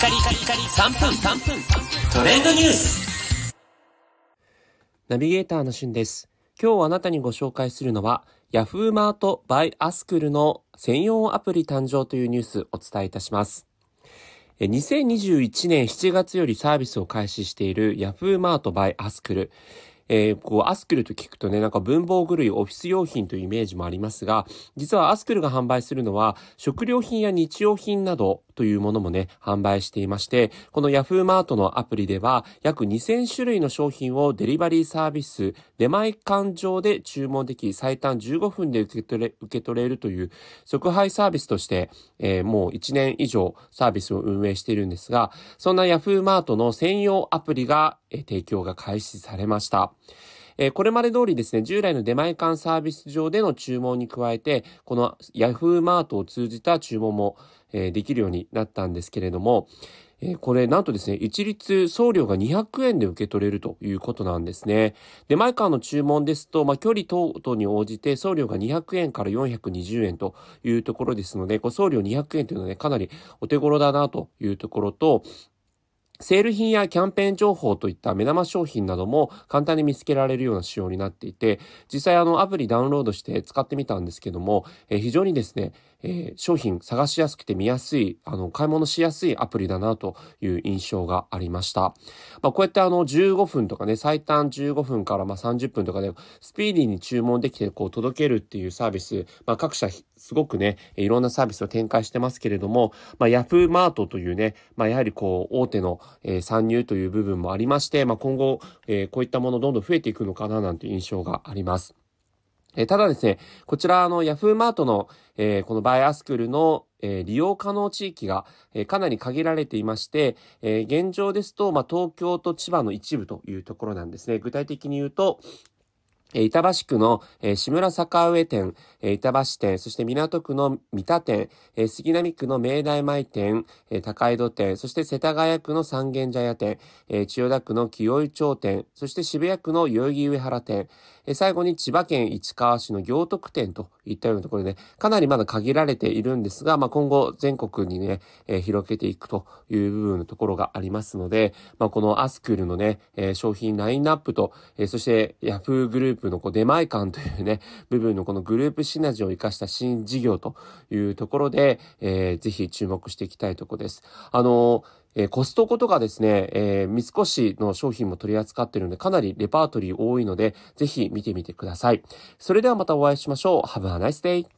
カリカリカリ3分3分トレンドニュースナビゲーターのしゅんです。今日あなたにご紹介するのは、Yahoo マート by アスクルの専用アプリ誕生というニュースをお伝えいたします。え2021年7月よりサービスを開始している Yahoo マート by アスクル。えーこう、アスクルと聞くとね、なんか文房具類、オフィス用品というイメージもありますが、実はアスクルが販売するのは、食料品や日用品などというものもね、販売していまして、この Yahoo マートのアプリでは、約2000種類の商品をデリバリーサービス、出前館上で注文でき、最短15分で受け取れ、受け取れるという、即配サービスとして、えーもう1年以上サービスを運営しているんですが、そんな Yahoo マートの専用アプリが、えー提供が開始されました。えこれまで通りですね、従来の出前館サービス上での注文に加えて、この Yahoo マートを通じた注文も、えできるようになったんですけれども、えこれなんとですね、一律送料が200円で受け取れるということなんですね。出前館の注文ですと、まあ、距離等々に応じて送料が200円から420円というところですので、こう送料200円というのはね、かなりお手頃だなというところと、セール品やキャンペーン情報といった目玉商品なども簡単に見つけられるような仕様になっていて、実際あのアプリダウンロードして使ってみたんですけども、えー非常にですね、えー商品探しやすくて見やすい、あの、買い物しやすいアプリだなという印象がありました。まあ、こうやってあの、15分とかね、最短15分からまあ30分とかで、スピーディーに注文できて、こう、届けるっていうサービス、まあ、各社すごくね、いろんなサービスを展開してますけれども、まあ、ヤフーマートというね、まあ、やはりこう、大手の、えー参入という部分もありまして、まあ、今後、えーこういったものどんどん増えていくのかななんて印象があります。えーただですね、こちら、あの、ヤフーマートの、えーこのバイアスクルの、えー利用可能地域が、えーかなり限られていまして、えー現状ですと、まあ、東京と千葉の一部というところなんですね。具体的に言うと、板橋区の、え志村坂上店、え板橋店、そして港区の三田店、え杉並区の明大前店、え高井戸店、そして世田谷区の三軒茶屋店、え千代田区の清井町店、そして渋谷区の代々木上原店、え最後に千葉県市川市の行徳店といったようなところで、ね、かなりまだ限られているんですが、まあ、今後全国にね、え広げていくという部分のところがありますので、まあ、このアスクルのね、え商品ラインナップと、えそしてヤフーグループのこう出前館というね、部分のこのグループシナジーを生かした新事業というところで、えーぜひ注目していきたいところです。あのーえーコストコとかですね、えー三越の商品も取り扱っているので、かなりレパートリー多いので、ぜひ見てみてください。それではまたお会いしましょう。Have a nice day!